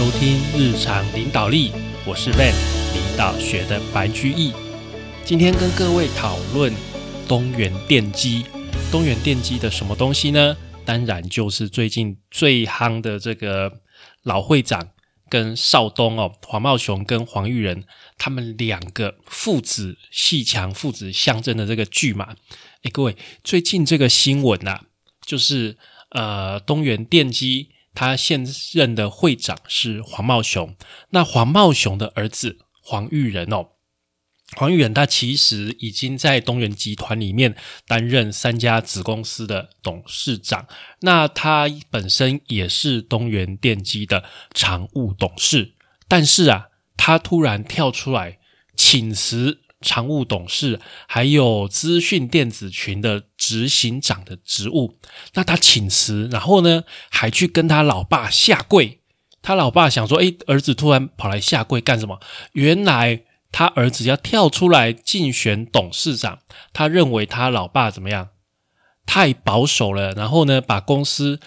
收听日常领导力，我是 Van 领导学的白居易。今天跟各位讨论东元电机。东元电机的什么东西呢？当然就是最近最夯的这个老会长跟少东哦，黄茂雄跟黄玉仁他们两个父子戏强父子相争的这个剧嘛。哎，各位，最近这个新闻呐，就是呃东元电机。他现任的会长是黄茂雄，那黄茂雄的儿子黄玉仁哦，黄玉仁他其实已经在东元集团里面担任三家子公司的董事长，那他本身也是东元电机的常务董事，但是啊，他突然跳出来请辞。常务董事还有资讯电子群的执行长的职务，那他请辞，然后呢，还去跟他老爸下跪。他老爸想说：“诶，儿子突然跑来下跪干什么？”原来他儿子要跳出来竞选董事长，他认为他老爸怎么样？太保守了，然后呢，把公司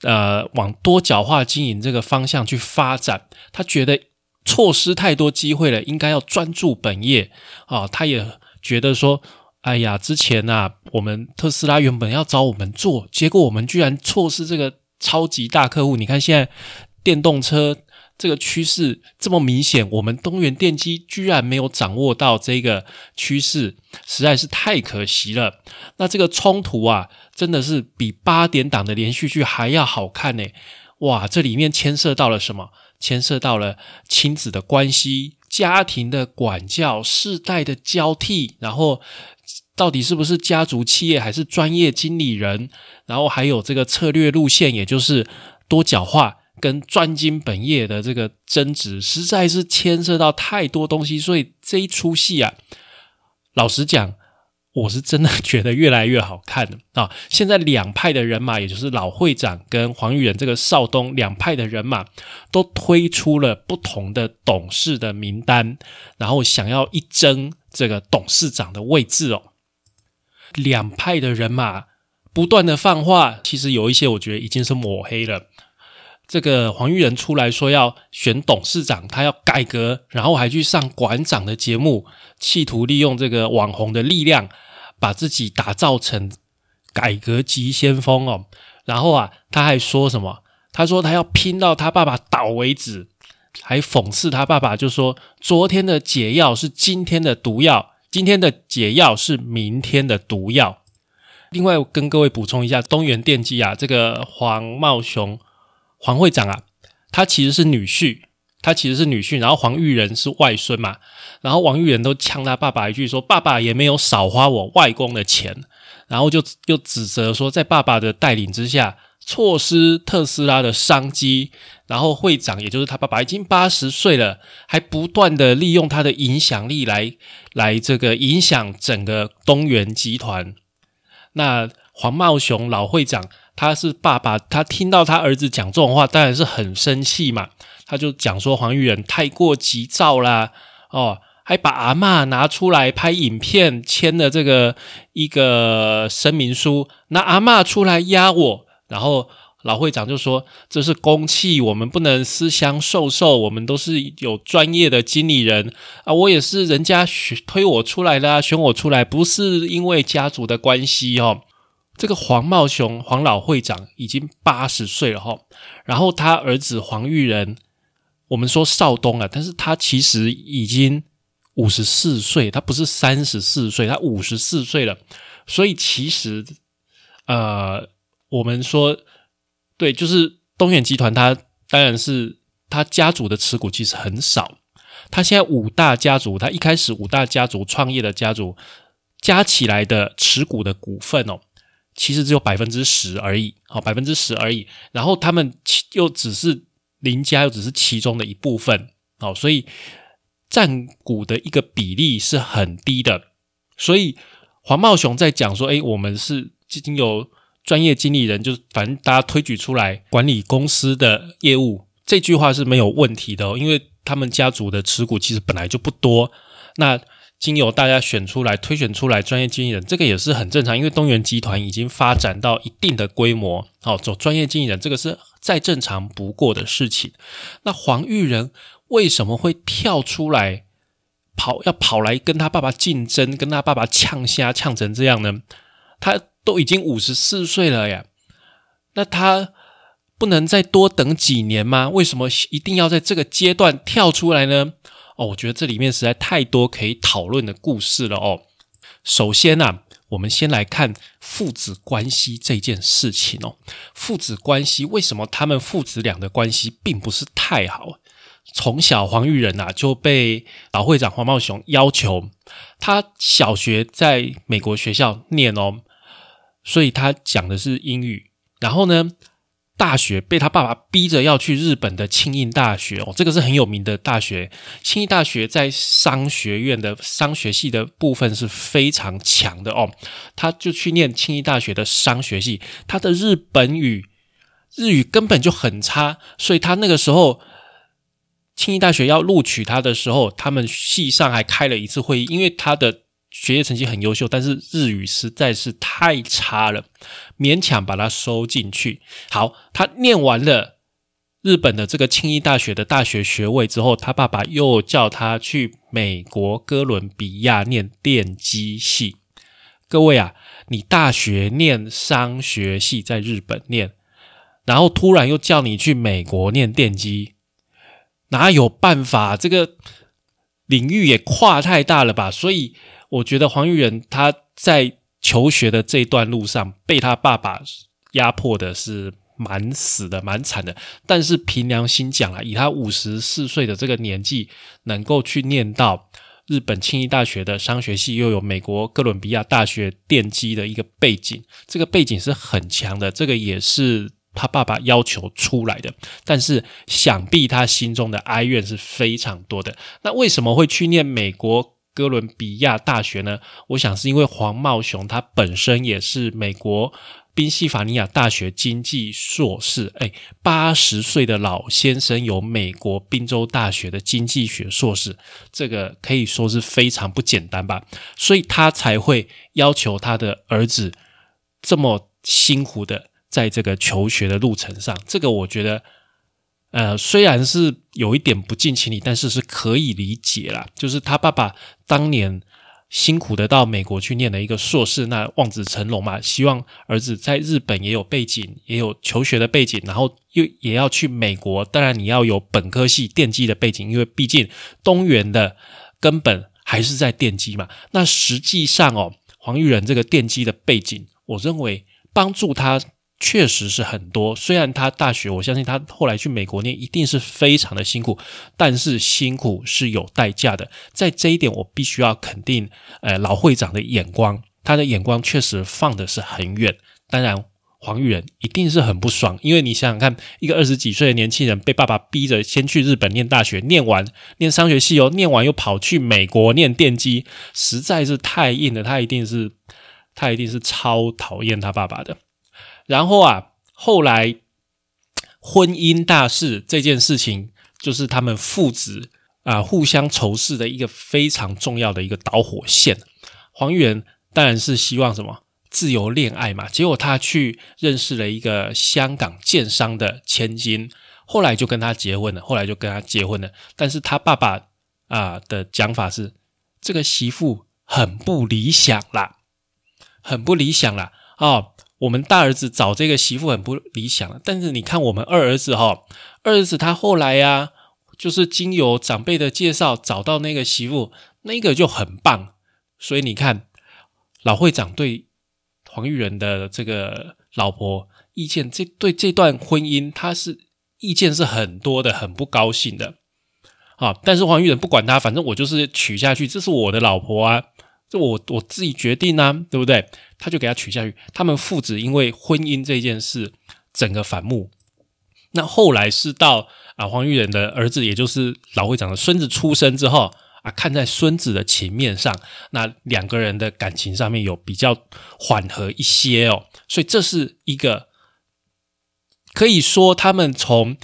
呃往多角化经营这个方向去发展，他觉得。错失太多机会了，应该要专注本业啊！他也觉得说：“哎呀，之前呐，我们特斯拉原本要找我们做，结果我们居然错失这个超级大客户。你看现在电动车这个趋势这么明显，我们东元电机居然没有掌握到这个趋势，实在是太可惜了。那这个冲突啊，真的是比八点档的连续剧还要好看呢！哇，这里面牵涉到了什么？”牵涉到了亲子的关系、家庭的管教、世代的交替，然后到底是不是家族企业还是专业经理人？然后还有这个策略路线，也就是多角化跟专精本业的这个争执，实在是牵涉到太多东西。所以这一出戏啊，老实讲。我是真的觉得越来越好看了啊！现在两派的人马，也就是老会长跟黄玉仁这个少东两派的人马，都推出了不同的董事的名单，然后想要一争这个董事长的位置哦。两派的人马不断的放话，其实有一些我觉得已经是抹黑了。这个黄玉仁出来说要选董事长，他要改革，然后还去上馆长的节目，企图利用这个网红的力量。把自己打造成改革急先锋哦，然后啊，他还说什么？他说他要拼到他爸爸倒为止，还讽刺他爸爸，就说昨天的解药是今天的毒药，今天的解药是明天的毒药。另外，跟各位补充一下，东元电机啊，这个黄茂雄黄会长啊，他其实是女婿。他其实是女婿，然后黄玉仁是外孙嘛，然后王玉仁都呛他爸爸一句说：“爸爸也没有少花我外公的钱。”然后就又指责说，在爸爸的带领之下，错失特斯拉的商机。然后会长也就是他爸爸已经八十岁了，还不断的利用他的影响力来来这个影响整个东元集团。那黄茂雄老会长他是爸爸，他听到他儿子讲这种话，当然是很生气嘛。他就讲说黄玉仁太过急躁啦，哦，还把阿妈拿出来拍影片，签了这个一个声明书，那阿妈出来压我，然后老会长就说这是公器，我们不能私相授受，我们都是有专业的经理人啊，我也是人家选推我出来的，选我出来不是因为家族的关系哦。这个黄茂雄黄老会长已经八十岁了哈，然后他儿子黄玉仁。我们说少东啊，但是他其实已经五十四岁，他不是三十四岁，他五十四岁了。所以其实，呃，我们说对，就是东远集团，他当然是他家族的持股其实很少。他现在五大家族，他一开始五大家族创业的家族加起来的持股的股份哦，其实只有百分之十而已，好，百分之十而已。然后他们又只是。林家又只是其中的一部分，好，所以占股的一个比例是很低的。所以黄茂雄在讲说：“哎，我们是已经有专业经理人，就是反正大家推举出来管理公司的业务，这句话是没有问题的。因为他们家族的持股其实本来就不多。那经由大家选出来、推选出来专业经纪人，这个也是很正常，因为东元集团已经发展到一定的规模，哦，走专业经纪人，这个是再正常不过的事情。那黄玉仁为什么会跳出来跑，要跑来跟他爸爸竞争，跟他爸爸呛虾呛成这样呢？他都已经五十四岁了呀，那他不能再多等几年吗？为什么一定要在这个阶段跳出来呢？哦，我觉得这里面实在太多可以讨论的故事了哦。首先呢，我们先来看父子关系这件事情哦。父子关系为什么他们父子俩的关系并不是太好？从小黄玉仁啊就被老会长黄茂雄要求，他小学在美国学校念哦，所以他讲的是英语。然后呢？大学被他爸爸逼着要去日本的庆应大学哦，这个是很有名的大学。庆应大学在商学院的商学系的部分是非常强的哦，他就去念庆应大学的商学系。他的日本语日语根本就很差，所以他那个时候庆应大学要录取他的时候，他们系上还开了一次会议，因为他的。学业成绩很优秀，但是日语实在是太差了，勉强把他收进去。好，他念完了日本的这个庆应大学的大学学位之后，他爸爸又叫他去美国哥伦比亚念电机系。各位啊，你大学念商学系在日本念，然后突然又叫你去美国念电机，哪有办法？这个领域也跨太大了吧？所以。我觉得黄玉仁他在求学的这段路上被他爸爸压迫的是蛮死的、蛮惨的。但是凭良心讲啊，以他五十四岁的这个年纪，能够去念到日本庆应大学的商学系，又有美国哥伦比亚大学电机的一个背景，这个背景是很强的。这个也是他爸爸要求出来的。但是想必他心中的哀怨是非常多的。那为什么会去念美国？哥伦比亚大学呢？我想是因为黄茂雄他本身也是美国宾夕法尼亚大学经济硕士，哎，八十岁的老先生有美国宾州大学的经济学硕士，这个可以说是非常不简单吧，所以他才会要求他的儿子这么辛苦的在这个求学的路程上，这个我觉得。呃，虽然是有一点不近情理，但是是可以理解啦。就是他爸爸当年辛苦的到美国去念了一个硕士，那望子成龙嘛，希望儿子在日本也有背景，也有求学的背景，然后又也要去美国。当然你要有本科系电机的背景，因为毕竟东元的根本还是在电机嘛。那实际上哦，黄玉仁这个电机的背景，我认为帮助他。确实是很多，虽然他大学，我相信他后来去美国念一定是非常的辛苦，但是辛苦是有代价的。在这一点，我必须要肯定，呃，老会长的眼光，他的眼光确实放的是很远。当然，黄玉仁一定是很不爽，因为你想想看，一个二十几岁的年轻人被爸爸逼着先去日本念大学，念完念商学系哦，念完又跑去美国念电机，实在是太硬了。他一定是，他一定是超讨厌他爸爸的。然后啊，后来婚姻大事这件事情，就是他们父子啊互相仇视的一个非常重要的一个导火线。黄玉仁当然是希望什么自由恋爱嘛，结果他去认识了一个香港建商的千金，后来就跟他结婚了。后来就跟他结婚了，但是他爸爸啊的讲法是，这个媳妇很不理想啦，很不理想啦哦。我们大儿子找这个媳妇很不理想，但是你看我们二儿子哈，二儿子他后来呀，就是经由长辈的介绍找到那个媳妇，那个就很棒。所以你看，老会长对黄玉仁的这个老婆意见，这对这段婚姻他是意见是很多的，很不高兴的。啊，但是黄玉仁不管他，反正我就是娶下去，这是我的老婆啊。这我我自己决定啊，对不对？他就给他娶下去。他们父子因为婚姻这件事，整个反目。那后来是到啊黄玉仁的儿子，也就是老会长的孙子出生之后啊，看在孙子的情面上，那两个人的感情上面有比较缓和一些哦。所以这是一个可以说他们从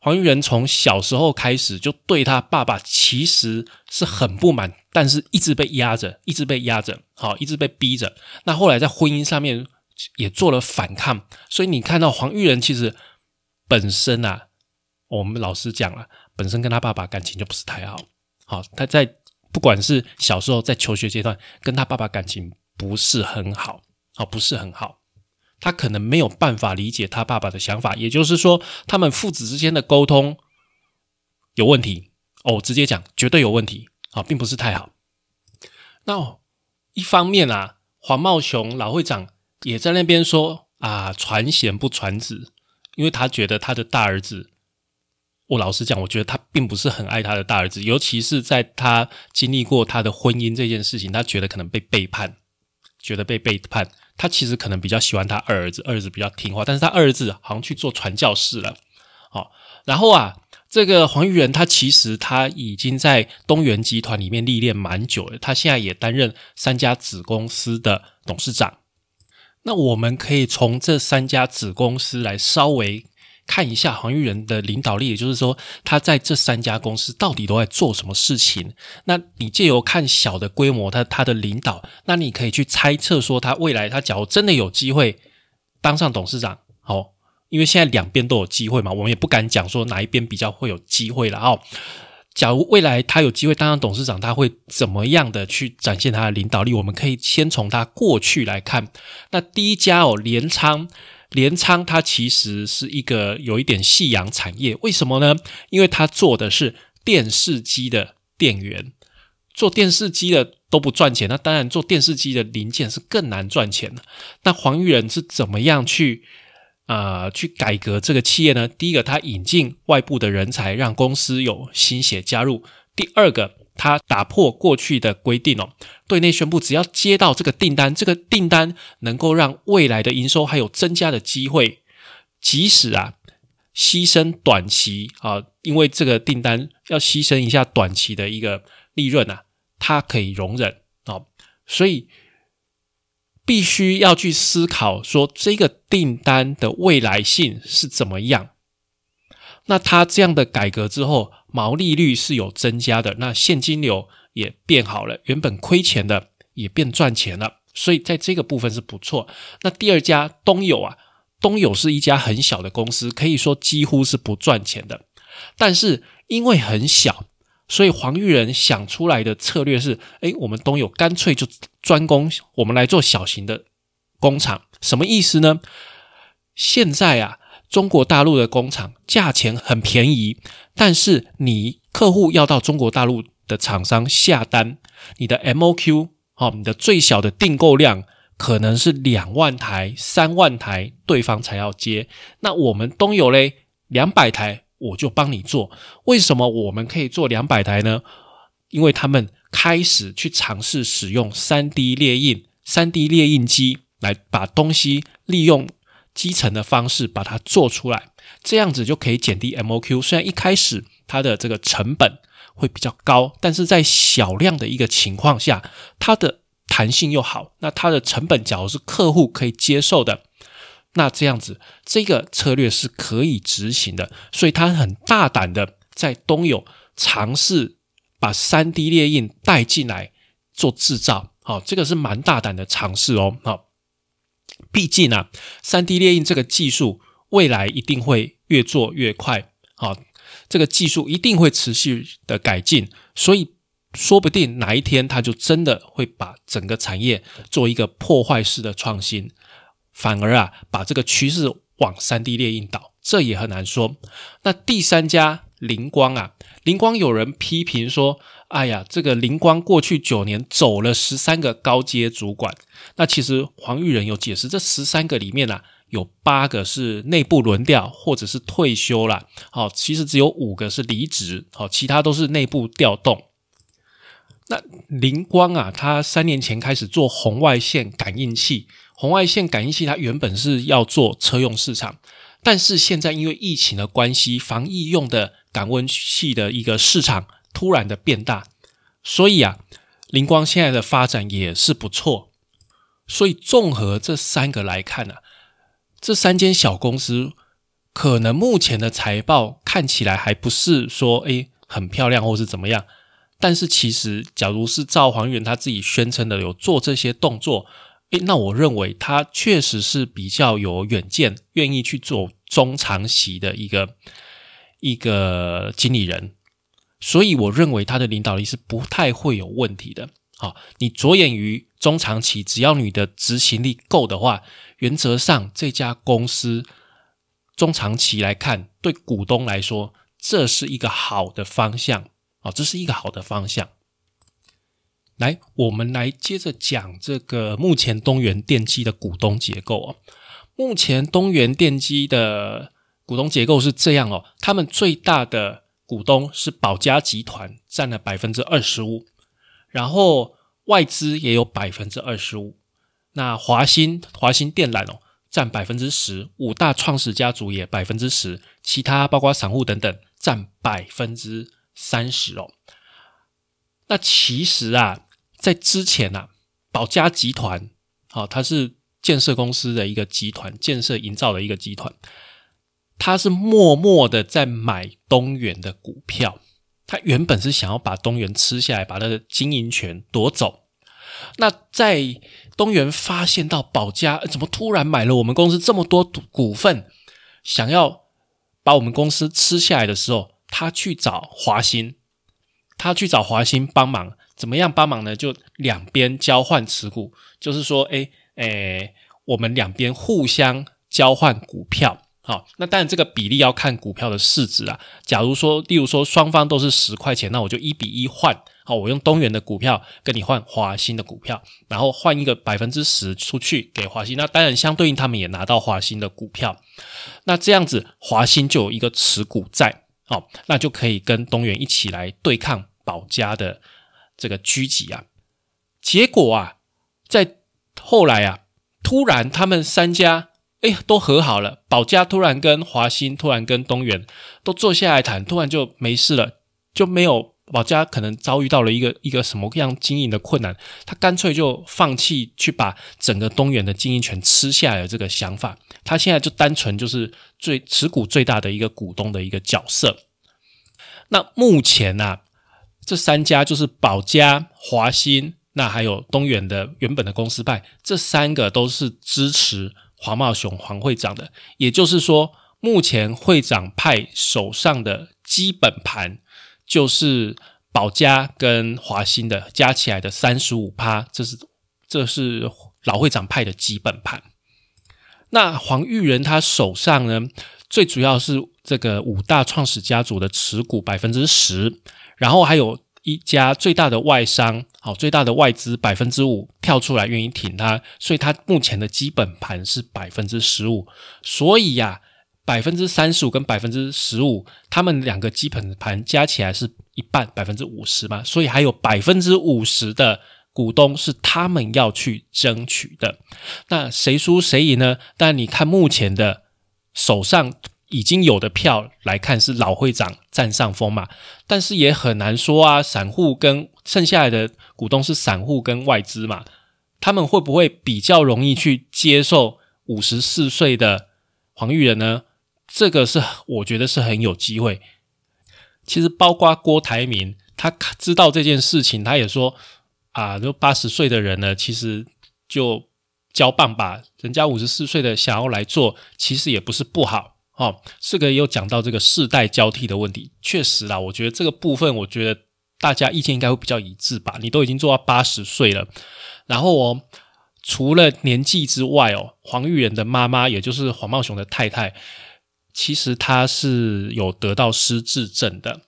黄玉仁从小时候开始就对他爸爸其实是很不满，但是一直被压着，一直被压着，好，一直被逼着。那后来在婚姻上面也做了反抗，所以你看到黄玉仁其实本身啊，我们老师讲了，本身跟他爸爸感情就不是太好。好，他在不管是小时候在求学阶段，跟他爸爸感情不是很好，好，不是很好。他可能没有办法理解他爸爸的想法，也就是说，他们父子之间的沟通有问题哦。直接讲，绝对有问题啊，并不是太好。那一方面啊，黄茂雄老会长也在那边说啊，传贤不传子，因为他觉得他的大儿子，我老实讲，我觉得他并不是很爱他的大儿子，尤其是在他经历过他的婚姻这件事情，他觉得可能被背叛，觉得被背叛。他其实可能比较喜欢他二儿子，二儿子比较听话，但是他二儿子好像去做传教士了，好，然后啊，这个黄玉仁他其实他已经在东元集团里面历练蛮久了，他现在也担任三家子公司的董事长。那我们可以从这三家子公司来稍微。看一下黄玉仁的领导力，也就是说，他在这三家公司到底都在做什么事情？那你借由看小的规模，他他的领导，那你可以去猜测说，他未来他假如真的有机会当上董事长，哦，因为现在两边都有机会嘛，我们也不敢讲说哪一边比较会有机会了哦。假如未来他有机会当上董事长，他会怎么样的去展现他的领导力？我们可以先从他过去来看。那第一家哦，联昌。联昌它其实是一个有一点夕阳产业，为什么呢？因为它做的是电视机的电源，做电视机的都不赚钱，那当然做电视机的零件是更难赚钱的。那黄玉仁是怎么样去啊去改革这个企业呢？第一个，他引进外部的人才，让公司有新血加入；第二个。他打破过去的规定哦，对内宣布，只要接到这个订单，这个订单能够让未来的营收还有增加的机会，即使啊牺牲短期啊，因为这个订单要牺牲一下短期的一个利润啊，它可以容忍哦，所以必须要去思考说这个订单的未来性是怎么样。那他这样的改革之后。毛利率是有增加的，那现金流也变好了，原本亏钱的也变赚钱了，所以在这个部分是不错。那第二家东友啊，东友是一家很小的公司，可以说几乎是不赚钱的。但是因为很小，所以黄玉仁想出来的策略是：哎，我们东友干脆就专攻，我们来做小型的工厂。什么意思呢？现在啊。中国大陆的工厂价钱很便宜，但是你客户要到中国大陆的厂商下单，你的 MOQ 哦，你的最小的订购量可能是两万台、三万台，对方才要接。那我们东友嘞，两百台我就帮你做。为什么我们可以做两百台呢？因为他们开始去尝试使用三 D 列印、三 D 列印机来把东西利用。基层的方式把它做出来，这样子就可以减低 MOQ。虽然一开始它的这个成本会比较高，但是在小量的一个情况下，它的弹性又好。那它的成本，假如是客户可以接受的，那这样子这个策略是可以执行的。所以它很大胆的在东友尝试把三 D 列印带进来做制造。好，这个是蛮大胆的尝试哦。好。毕竟啊，三 D 列印这个技术未来一定会越做越快，好，这个技术一定会持续的改进，所以说不定哪一天它就真的会把整个产业做一个破坏式的创新，反而啊把这个趋势往三 D 列印倒，这也很难说。那第三家灵光啊，灵光有人批评说。哎呀，这个灵光过去九年走了十三个高阶主管，那其实黄玉仁有解释，这十三个里面啊，有八个是内部轮调或者是退休了，好，其实只有五个是离职，好，其他都是内部调动。那灵光啊，他三年前开始做红外线感应器，红外线感应器它原本是要做车用市场，但是现在因为疫情的关系，防疫用的感温器的一个市场。突然的变大，所以啊，灵光现在的发展也是不错。所以综合这三个来看呢，这三间小公司可能目前的财报看起来还不是说诶很漂亮或是怎么样，但是其实假如是赵黄元他自己宣称的有做这些动作，诶，那我认为他确实是比较有远见，愿意去做中长期的一个一个经理人，所以我认为他的领导力是不太会有问题的。好，你着眼于中长期，只要你的执行力够的话，原则上这家公司中长期来看，对股东来说，这是一个好的方向啊，这是一个好的方向。来，我们来接着讲这个目前东元电机的股东结构啊。目前东元电机的股东结构是这样哦，他们最大的股东是保家集团，占了百分之二十五。然后外资也有百分之二十五，那华兴华兴电缆哦占百分之十，五大创始家族也百分之十，其他包括散户等等占百分之三十哦。那其实啊，在之前啊，保家集团好，它是建设公司的一个集团，建设营造的一个集团，他是默默的在买东元的股票。他原本是想要把东元吃下来，把他的经营权夺走。那在东元发现到保家怎么突然买了我们公司这么多股份，想要把我们公司吃下来的时候，他去找华兴，他去找华兴帮忙，怎么样帮忙呢？就两边交换持股，就是说，哎哎，我们两边互相交换股票。好，那当然这个比例要看股票的市值啊。假如说，例如说双方都是十块钱，那我就一比一换。好，我用东元的股票跟你换华兴的股票，然后换一个百分之十出去给华兴。那当然相对应他们也拿到华兴的股票。那这样子华兴就有一个持股在，好，那就可以跟东元一起来对抗保家的这个狙击啊。结果啊，在后来啊，突然他们三家。哎，都和好了。保家突然跟华兴，突然跟东元都坐下来谈，突然就没事了，就没有保家可能遭遇到了一个一个什么样经营的困难，他干脆就放弃去把整个东元的经营权吃下来的这个想法。他现在就单纯就是最持股最大的一个股东的一个角色。那目前呢，这三家就是保家、华兴，那还有东元的原本的公司派，这三个都是支持。黄茂雄黄会长的，也就是说，目前会长派手上的基本盘就是保家跟华兴的加起来的三十五趴，这是这是老会长派的基本盘。那黄玉仁他手上呢，最主要是这个五大创始家族的持股百分之十，然后还有。一家最大的外商，好，最大的外资百分之五跳出来愿意挺他，所以他目前的基本盘是百分之十五，所以呀，百分之三十五跟百分之十五，他们两个基本盘加起来是一半，百分之五十嘛，所以还有百分之五十的股东是他们要去争取的。那谁输谁赢呢？但你看目前的手上。已经有的票来看是老会长占上风嘛，但是也很难说啊。散户跟剩下来的股东是散户跟外资嘛，他们会不会比较容易去接受五十四岁的黄玉仁呢？这个是我觉得是很有机会。其实包括郭台铭，他知道这件事情，他也说啊，就八十岁的人呢，其实就交棒吧，人家五十四岁的想要来做，其实也不是不好。哦，这个也有讲到这个世代交替的问题，确实啦，我觉得这个部分，我觉得大家意见应该会比较一致吧。你都已经做到八十岁了，然后哦，除了年纪之外哦，黄玉仁的妈妈，也就是黄茂雄的太太，其实她是有得到失智症的，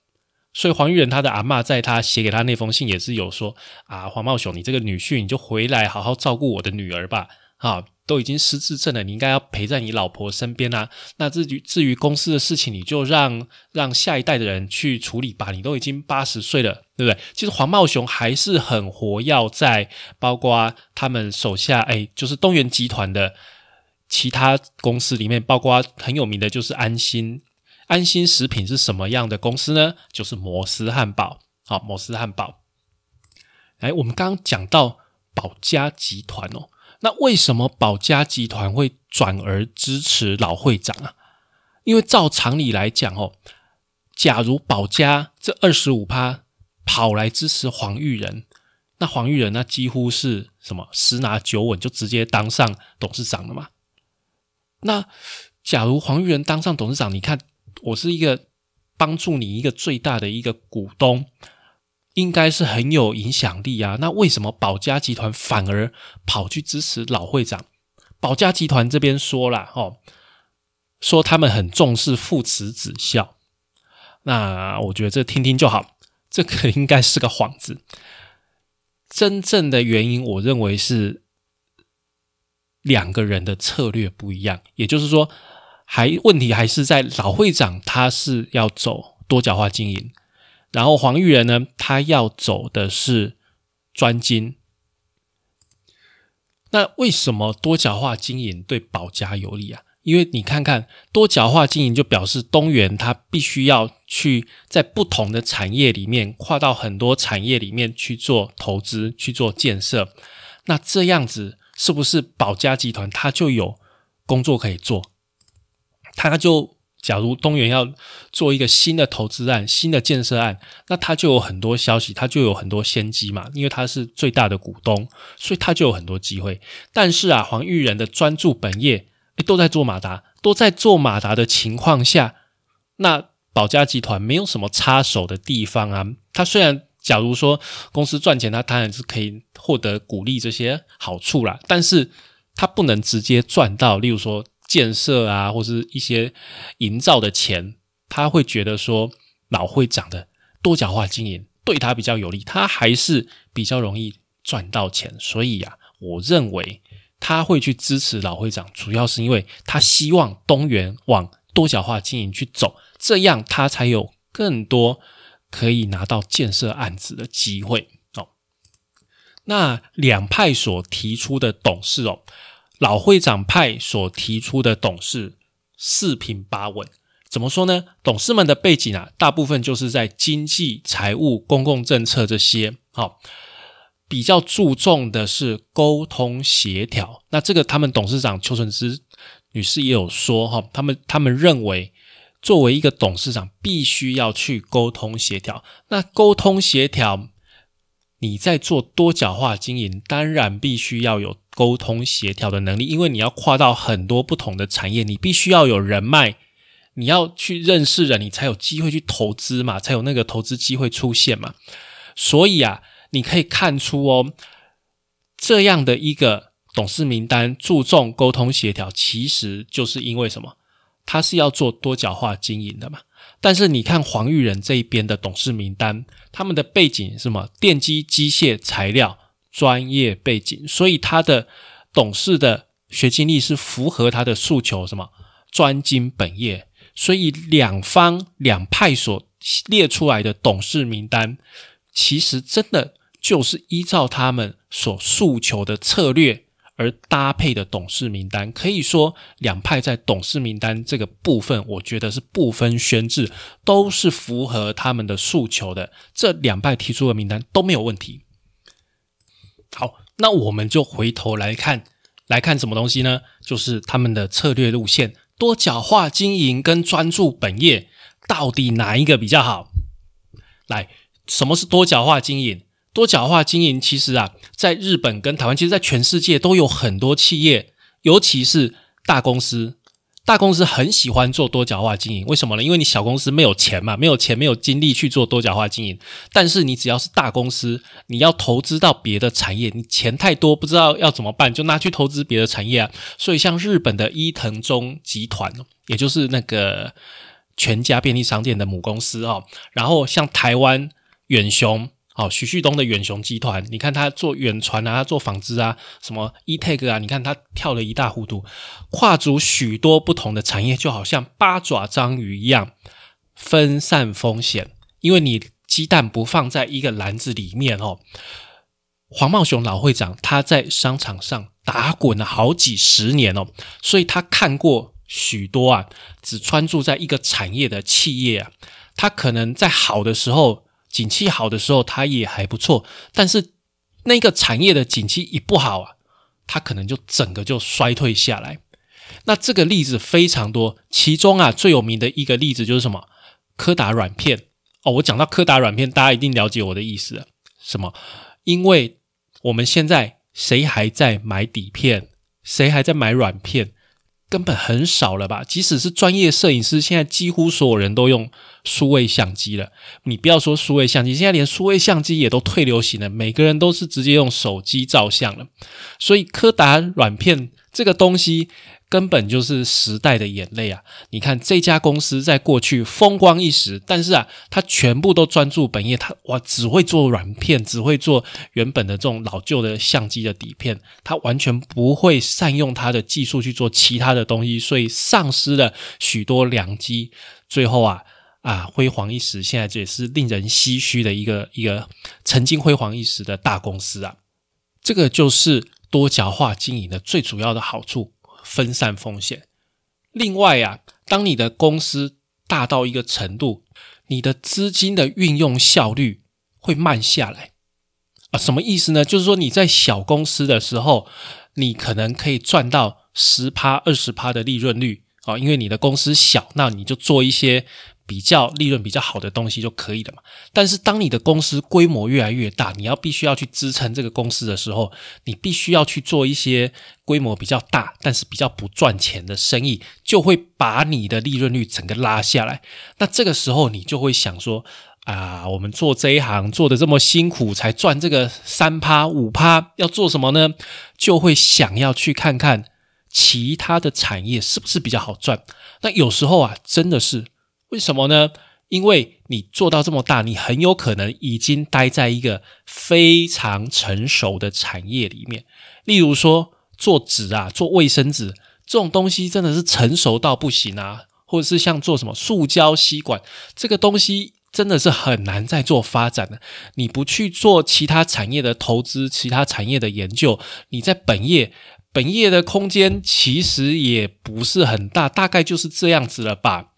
所以黄玉仁他的阿妈在他写给他那封信也是有说啊，黄茂雄，你这个女婿你就回来好好照顾我的女儿吧，啊。都已经失智症了，你应该要陪在你老婆身边啊。那至于至于公司的事情，你就让让下一代的人去处理吧。你都已经八十岁了，对不对？其实黄茂雄还是很活跃在包括他们手下，哎，就是东元集团的其他公司里面，包括很有名的就是安心安心食品是什么样的公司呢？就是摩斯汉堡。好，摩斯汉堡。哎，我们刚刚讲到保家集团哦。那为什么保家集团会转而支持老会长啊？因为照常理来讲哦，假如保家这二十五趴跑来支持黄玉仁，那黄玉仁那几乎是什么十拿九稳，就直接当上董事长了嘛。那假如黄玉仁当上董事长，你看我是一个帮助你一个最大的一个股东，应该是很有影响力啊。那为什么保家集团反而跑去支持老会长？保家集团这边说了哦，说他们很重视父慈子孝。那我觉得这听听就好，这个应该是个幌子。真正的原因，我认为是。两个人的策略不一样，也就是说，还问题还是在老会长他是要走多角化经营，然后黄玉仁呢，他要走的是专精。那为什么多角化经营对保家有利啊？因为你看看多角化经营，就表示东元他必须要去在不同的产业里面跨到很多产业里面去做投资、去做建设，那这样子。是不是保家集团它就有工作可以做？它就假如东元要做一个新的投资案、新的建设案，那他就有很多消息，他就有很多先机嘛。因为他是最大的股东，所以他就有很多机会。但是啊，黄玉仁的专注本业，诶都在做马达，都在做马达的情况下，那保家集团没有什么插手的地方啊。他虽然。假如说公司赚钱，他当然是可以获得鼓励这些好处啦，但是他不能直接赚到，例如说建设啊，或是一些营造的钱，他会觉得说老会长的多角化经营对他比较有利，他还是比较容易赚到钱，所以呀，我认为他会去支持老会长，主要是因为他希望东元往多角化经营去走，这样他才有更多。可以拿到建设案子的机会哦。那两派所提出的董事哦，老会长派所提出的董事四平八稳。怎么说呢？董事们的背景啊，大部分就是在经济、财务、公共政策这些，好，比较注重的是沟通协调。那这个他们董事长邱纯之女士也有说哈，他们他们认为。作为一个董事长，必须要去沟通协调。那沟通协调，你在做多角化经营，当然必须要有沟通协调的能力，因为你要跨到很多不同的产业，你必须要有人脉，你要去认识人，你才有机会去投资嘛，才有那个投资机会出现嘛。所以啊，你可以看出哦，这样的一个董事名单注重沟通协调，其实就是因为什么？他是要做多角化经营的嘛？但是你看黄玉仁这一边的董事名单，他们的背景什么？电机、机械、材料专业背景，所以他的董事的学经历是符合他的诉求，什么专精本业。所以两方两派所列出来的董事名单，其实真的就是依照他们所诉求的策略。而搭配的董事名单，可以说两派在董事名单这个部分，我觉得是不分宣制，都是符合他们的诉求的。这两派提出的名单都没有问题。好，那我们就回头来看，来看什么东西呢？就是他们的策略路线，多角化经营跟专注本业，到底哪一个比较好？来，什么是多角化经营？多角化经营其实啊，在日本跟台湾，其实，在全世界都有很多企业，尤其是大公司，大公司很喜欢做多角化经营。为什么呢？因为你小公司没有钱嘛，没有钱，没有精力去做多角化经营。但是你只要是大公司，你要投资到别的产业，你钱太多，不知道要怎么办，就拿去投资别的产业啊。所以像日本的伊藤忠集团，也就是那个全家便利商店的母公司哦，然后像台湾远雄。好，徐旭东的远雄集团，你看他做远传啊，做纺织啊，什么 eTag 啊，你看他跳了一大糊涂，跨足许多不同的产业，就好像八爪章鱼一样分散风险。因为你鸡蛋不放在一个篮子里面哦。黄茂雄老会长他在商场上打滚了好几十年哦，所以他看过许多啊，只专注在一个产业的企业啊，他可能在好的时候。景气好的时候，它也还不错，但是那个产业的景气一不好啊，它可能就整个就衰退下来。那这个例子非常多，其中啊最有名的一个例子就是什么？柯达软片哦。我讲到柯达软片，大家一定了解我的意思。什么？因为我们现在谁还在买底片？谁还在买软片？根本很少了吧？即使是专业摄影师，现在几乎所有人都用数位相机了。你不要说数位相机，现在连数位相机也都退流行了，每个人都是直接用手机照相了。所以柯达软片这个东西。根本就是时代的眼泪啊！你看这家公司在过去风光一时，但是啊，它全部都专注本业，它哇只会做软片，只会做原本的这种老旧的相机的底片，它完全不会善用它的技术去做其他的东西，所以丧失了许多良机。最后啊啊辉煌一时，现在这也是令人唏嘘的一个一个曾经辉煌一时的大公司啊！这个就是多角化经营的最主要的好处。分散风险。另外呀，当你的公司大到一个程度，你的资金的运用效率会慢下来啊？什么意思呢？就是说你在小公司的时候，你可能可以赚到十趴、二十趴的利润率啊，因为你的公司小，那你就做一些。比较利润比较好的东西就可以了嘛。但是当你的公司规模越来越大，你要必须要去支撑这个公司的时候，你必须要去做一些规模比较大，但是比较不赚钱的生意，就会把你的利润率整个拉下来。那这个时候你就会想说啊，我们做这一行做的这么辛苦，才赚这个三趴五趴，要做什么呢？就会想要去看看其他的产业是不是比较好赚。那有时候啊，真的是。为什么呢？因为你做到这么大，你很有可能已经待在一个非常成熟的产业里面。例如说，做纸啊，做卫生纸这种东西，真的是成熟到不行啊。或者是像做什么塑胶吸管，这个东西真的是很难再做发展的。你不去做其他产业的投资，其他产业的研究，你在本业本业的空间其实也不是很大，大概就是这样子了吧。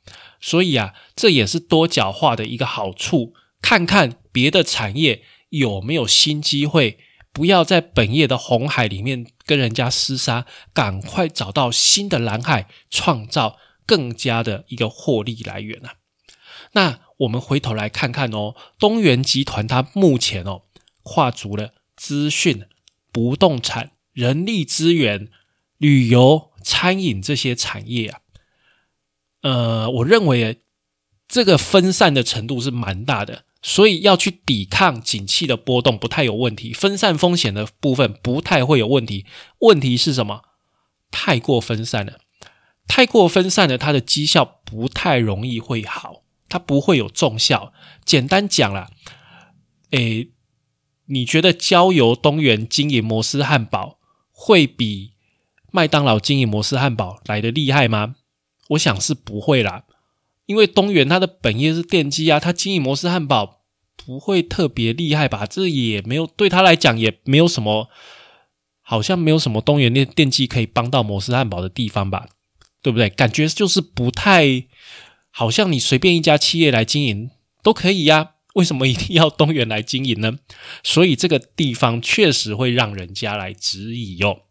所以啊，这也是多角化的一个好处。看看别的产业有没有新机会，不要在本业的红海里面跟人家厮杀，赶快找到新的蓝海，创造更加的一个获利来源啊。那我们回头来看看哦，东元集团它目前哦，跨足了资讯、不动产、人力资源、旅游、餐饮这些产业啊。呃，我认为这个分散的程度是蛮大的，所以要去抵抗景气的波动不太有问题，分散风险的部分不太会有问题。问题是什么？太过分散了，太过分散了，它的绩效不太容易会好，它不会有重效。简单讲了，诶，你觉得交由东元经营摩斯汉堡会比麦当劳经营摩斯汉堡来的厉害吗？我想是不会啦，因为东元它的本业是电机啊，它经营摩斯汉堡不会特别厉害吧？这也没有对他来讲也没有什么，好像没有什么东元电电机可以帮到摩斯汉堡的地方吧？对不对？感觉就是不太，好像你随便一家企业来经营都可以呀，为什么一定要东元来经营呢？所以这个地方确实会让人家来质疑哟。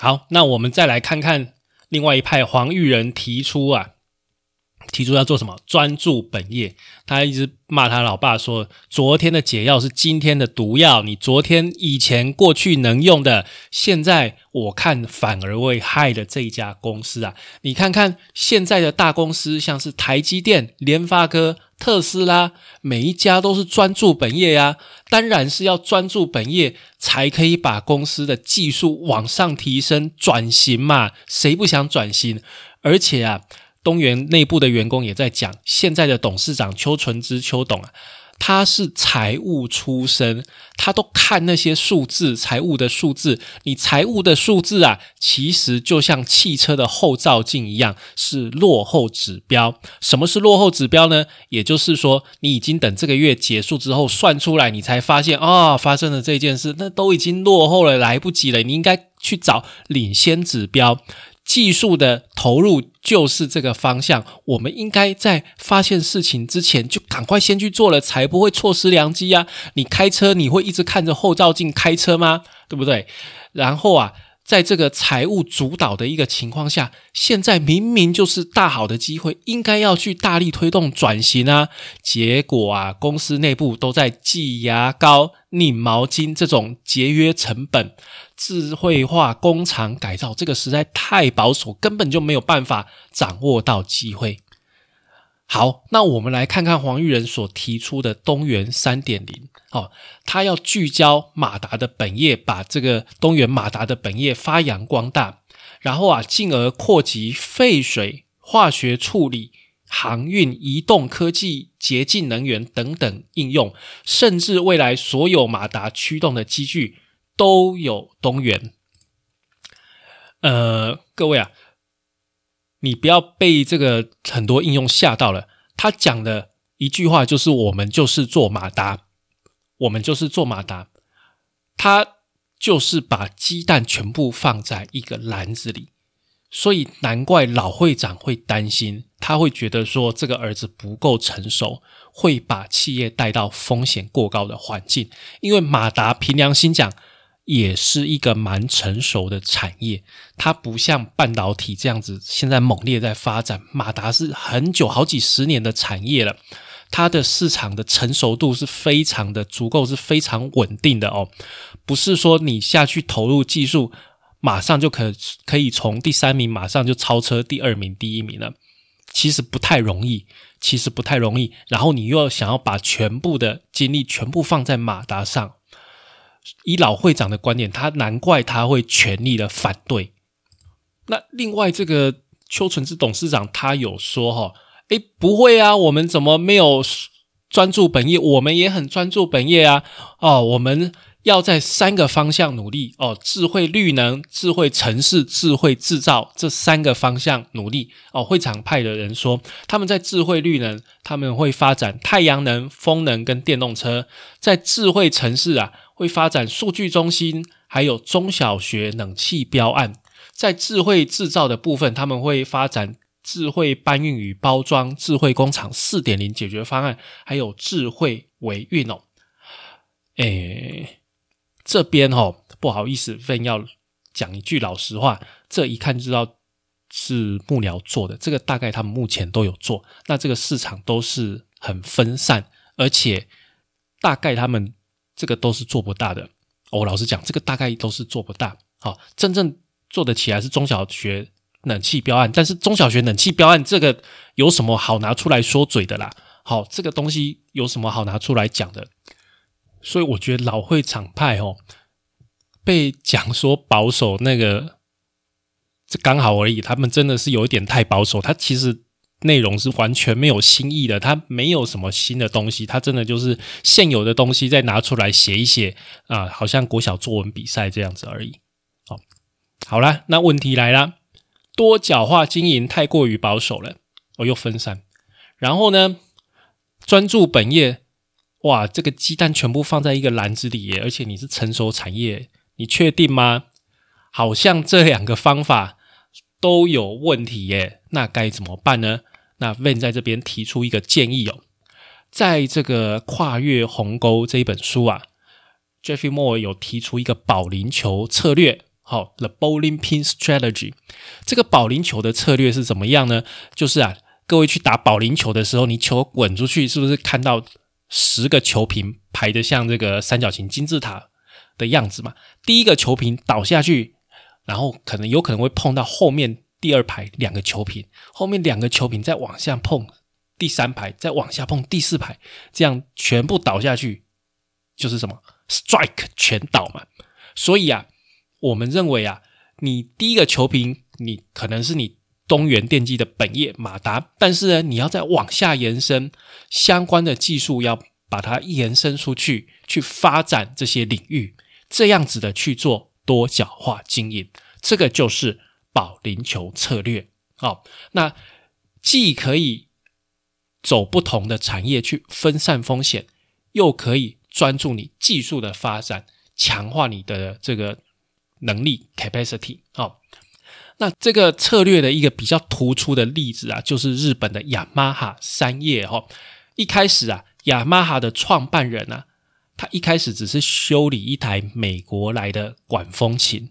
好，那我们再来看看。另外一派黄玉仁提出啊，提出要做什么？专注本业。他一直骂他老爸说：“昨天的解药是今天的毒药。你昨天以前过去能用的，现在我看反而会害了这一家公司啊！你看看现在的大公司，像是台积电、联发科。”特斯拉每一家都是专注本业呀，当然是要专注本业，才可以把公司的技术往上提升、转型嘛。谁不想转型？而且啊，东元内部的员工也在讲，现在的董事长邱纯之邱董啊。他是财务出身，他都看那些数字，财务的数字。你财务的数字啊，其实就像汽车的后照镜一样，是落后指标。什么是落后指标呢？也就是说，你已经等这个月结束之后算出来，你才发现啊，发生了这件事，那都已经落后了，来不及了。你应该去找领先指标。技术的投入就是这个方向，我们应该在发现事情之前就赶快先去做了，才不会错失良机啊！你开车你会一直看着后照镜开车吗？对不对？然后啊，在这个财务主导的一个情况下，现在明明就是大好的机会，应该要去大力推动转型啊。结果啊，公司内部都在挤牙膏、拧毛巾，这种节约成本、智慧化工厂改造，这个实在太保守，根本就没有办法掌握到机会。好，那我们来看看黄玉仁所提出的东元三点零。哦，他要聚焦马达的本业，把这个东元马达的本业发扬光大，然后啊，进而扩及废水、化学处理、航运、移动科技、洁净能源等等应用，甚至未来所有马达驱动的机具都有东元。呃，各位啊。你不要被这个很多应用吓到了。他讲的一句话就是：“我们就是做马达，我们就是做马达。”他就是把鸡蛋全部放在一个篮子里，所以难怪老会长会担心，他会觉得说这个儿子不够成熟，会把企业带到风险过高的环境。因为马达凭良心讲。也是一个蛮成熟的产业，它不像半导体这样子，现在猛烈在发展。马达是很久好几十年的产业了，它的市场的成熟度是非常的足够，是非常稳定的哦。不是说你下去投入技术，马上就可可以从第三名马上就超车第二名、第一名了。其实不太容易，其实不太容易。然后你又要想要把全部的精力全部放在马达上。以老会长的观点，他难怪他会全力的反对。那另外，这个邱纯之董事长他有说哈，诶，不会啊，我们怎么没有专注本业？我们也很专注本业啊。哦，我们要在三个方向努力哦：智慧绿能、智慧城市、智慧制造这三个方向努力。哦，会场派的人说，他们在智慧绿能，他们会发展太阳能、风能跟电动车；在智慧城市啊。会发展数据中心，还有中小学冷气标案。在智慧制造的部分，他们会发展智慧搬运与包装、智慧工厂四点零解决方案，还有智慧维运哦。诶，这边哦，不好意思，分要讲一句老实话，这一看就知道是幕僚做的。这个大概他们目前都有做，那这个市场都是很分散，而且大概他们。这个都是做不大的，我老实讲，这个大概都是做不大。好，真正做得起来是中小学冷气标案，但是中小学冷气标案这个有什么好拿出来说嘴的啦？好，这个东西有什么好拿出来讲的？所以我觉得老会厂派哦，被讲说保守那个，这刚好而已。他们真的是有一点太保守，他其实。内容是完全没有新意的，它没有什么新的东西，它真的就是现有的东西再拿出来写一写啊，好像国小作文比赛这样子而已。好，好了，那问题来了，多角化经营太过于保守了，我又分散，然后呢，专注本业，哇，这个鸡蛋全部放在一个篮子里耶，而且你是成熟产业，你确定吗？好像这两个方法都有问题耶，那该怎么办呢？那 Van 在这边提出一个建议哦，在这个跨越鸿沟这一本书啊，Jeffrey Moore 有提出一个保龄球策略，好，The Bowling Pin Strategy。这个保龄球的策略是怎么样呢？就是啊，各位去打保龄球的时候，你球滚出去，是不是看到十个球瓶排的像这个三角形金字塔的样子嘛？第一个球瓶倒下去，然后可能有可能会碰到后面。第二排两个球瓶，后面两个球瓶再往下碰，第三排再往下碰，第四排这样全部倒下去，就是什么 strike 全倒嘛。所以啊，我们认为啊，你第一个球瓶，你可能是你东元电机的本业马达，但是呢，你要再往下延伸相关的技术，要把它延伸出去，去发展这些领域，这样子的去做多角化经营，这个就是。保龄球策略，好，那既可以走不同的产业去分散风险，又可以专注你技术的发展，强化你的这个能力 capacity。好，那这个策略的一个比较突出的例子啊，就是日本的雅马哈三叶。哈，一开始啊，雅马哈的创办人啊，他一开始只是修理一台美国来的管风琴。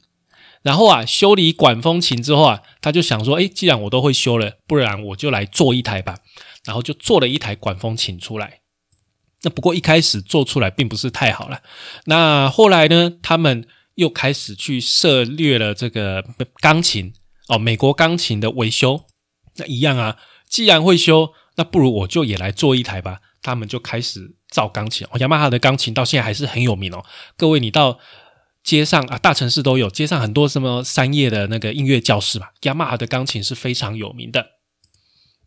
然后啊，修理管风琴之后啊，他就想说，哎，既然我都会修了，不然我就来做一台吧。然后就做了一台管风琴出来。那不过一开始做出来并不是太好了。那后来呢，他们又开始去涉猎了这个钢琴哦，美国钢琴的维修。那一样啊，既然会修，那不如我就也来做一台吧。他们就开始造钢琴。雅马哈的钢琴到现在还是很有名哦。各位，你到街上啊，大城市都有，街上很多什么三叶的那个音乐教室嘛，雅马哈的钢琴是非常有名的。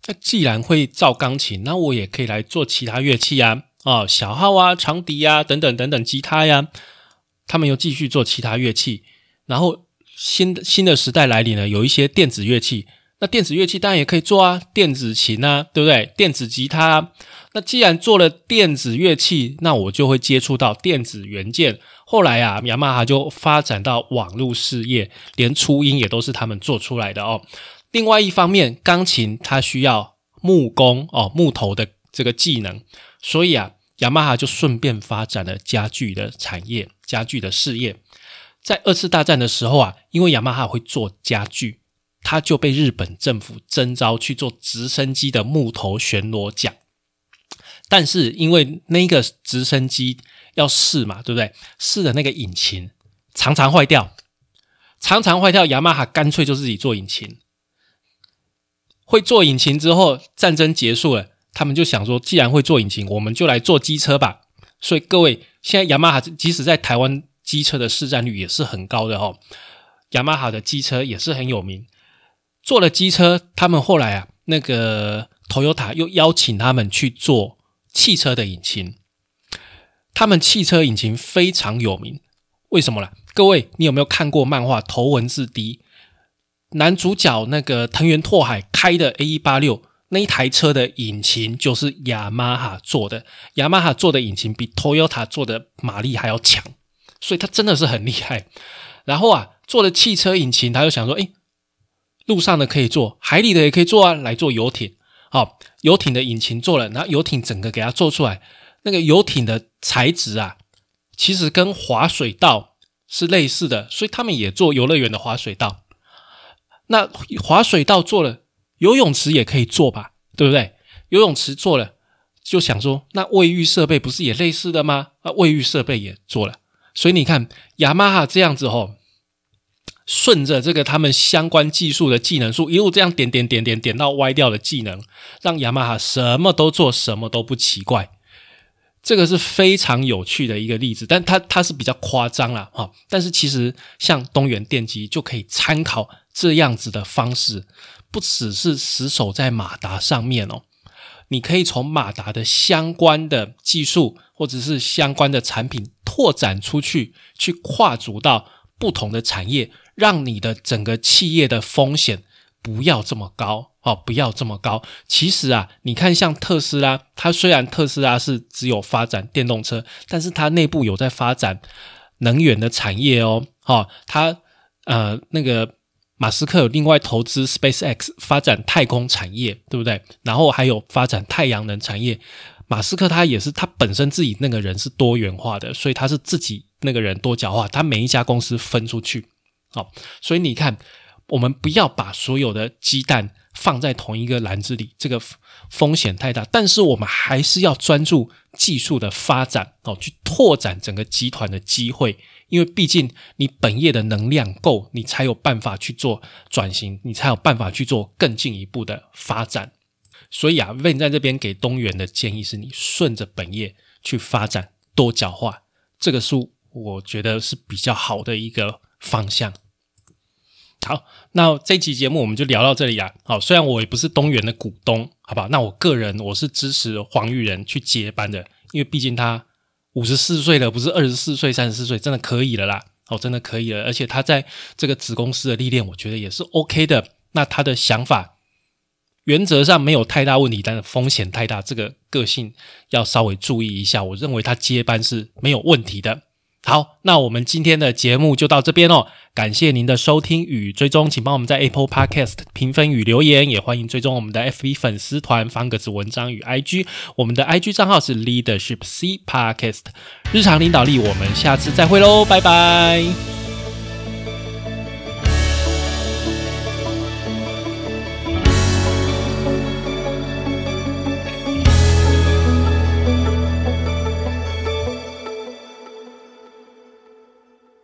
那既然会造钢琴，那我也可以来做其他乐器啊，哦，小号啊，长笛呀，等等等等，吉他呀，他们又继续做其他乐器。然后新的新的时代来临了，有一些电子乐器，那电子乐器当然也可以做啊，电子琴啊，对不对？电子吉他。那既然做了电子乐器，那我就会接触到电子元件。后来啊，雅马哈就发展到网络事业，连初音也都是他们做出来的哦。另外一方面，钢琴它需要木工哦，木头的这个技能，所以啊，雅马哈就顺便发展了家具的产业，家具的事业。在二次大战的时候啊，因为雅马哈会做家具，他就被日本政府征召去做直升机的木头旋螺桨。但是因为那个直升机要试嘛，对不对？试的那个引擎常常坏掉，常常坏掉，雅马哈干脆就自己做引擎。会做引擎之后，战争结束了，他们就想说，既然会做引擎，我们就来做机车吧。所以各位，现在雅马哈即使在台湾机车的市占率也是很高的哦。雅马哈的机车也是很有名。做了机车，他们后来啊，那个 Toyota 又邀请他们去做汽车的引擎。他们汽车引擎非常有名，为什么呢？各位，你有没有看过漫画《头文字 D》？男主角那个藤原拓海开的 A 一八六那一台车的引擎就是雅马哈做的，雅马哈做的引擎比 Toyota 做的马力还要强，所以他真的是很厉害。然后啊，做了汽车引擎，他就想说，哎，路上的可以做，海里的也可以做啊，来做游艇。好，游艇的引擎做了，然后游艇整个给它做出来，那个游艇的材质啊，其实跟滑水道是类似的，所以他们也做游乐园的滑水道。那滑水道做了，游泳池也可以做吧，对不对？游泳池做了，就想说，那卫浴设备不是也类似的吗？啊，卫浴设备也做了，所以你看雅马哈这样子吼，顺着这个他们相关技术的技能树一路这样点点点点点到歪掉的技能，让雅马哈什么都做，什么都不奇怪。这个是非常有趣的一个例子，但它它是比较夸张了哈。但是其实像东元电机就可以参考这样子的方式，不只是死守在马达上面哦，你可以从马达的相关的技术或者是相关的产品拓展出去，去跨足到不同的产业，让你的整个企业的风险不要这么高。哦，不要这么高。其实啊，你看像特斯拉，它虽然特斯拉是只有发展电动车，但是它内部有在发展能源的产业哦。哦，它呃那个马斯克有另外投资 Space X 发展太空产业，对不对？然后还有发展太阳能产业。马斯克他也是他本身自己那个人是多元化的，所以他是自己那个人多角化，他每一家公司分出去。好，所以你看，我们不要把所有的鸡蛋。放在同一个篮子里，这个风险太大。但是我们还是要专注技术的发展哦，去拓展整个集团的机会。因为毕竟你本业的能量够，你才有办法去做转型，你才有办法去做更进一步的发展。所以啊，Van 在这边给东元的建议是你顺着本业去发展，多角化，这个是我觉得是比较好的一个方向。好，那这期节目我们就聊到这里啊。好，虽然我也不是东元的股东，好不好？那我个人我是支持黄玉仁去接班的，因为毕竟他五十四岁了，不是二十四岁、三十四岁，真的可以了啦。哦，真的可以了，而且他在这个子公司的历练，我觉得也是 OK 的。那他的想法原则上没有太大问题，但是风险太大，这个个性要稍微注意一下。我认为他接班是没有问题的。好，那我们今天的节目就到这边哦。感谢您的收听与追踪，请帮我们在 Apple Podcast 评分与留言，也欢迎追踪我们的 FB 粉丝团方格子文章与 IG。我们的 IG 账号是 Leadership C Podcast，日常领导力。我们下次再会喽，拜拜。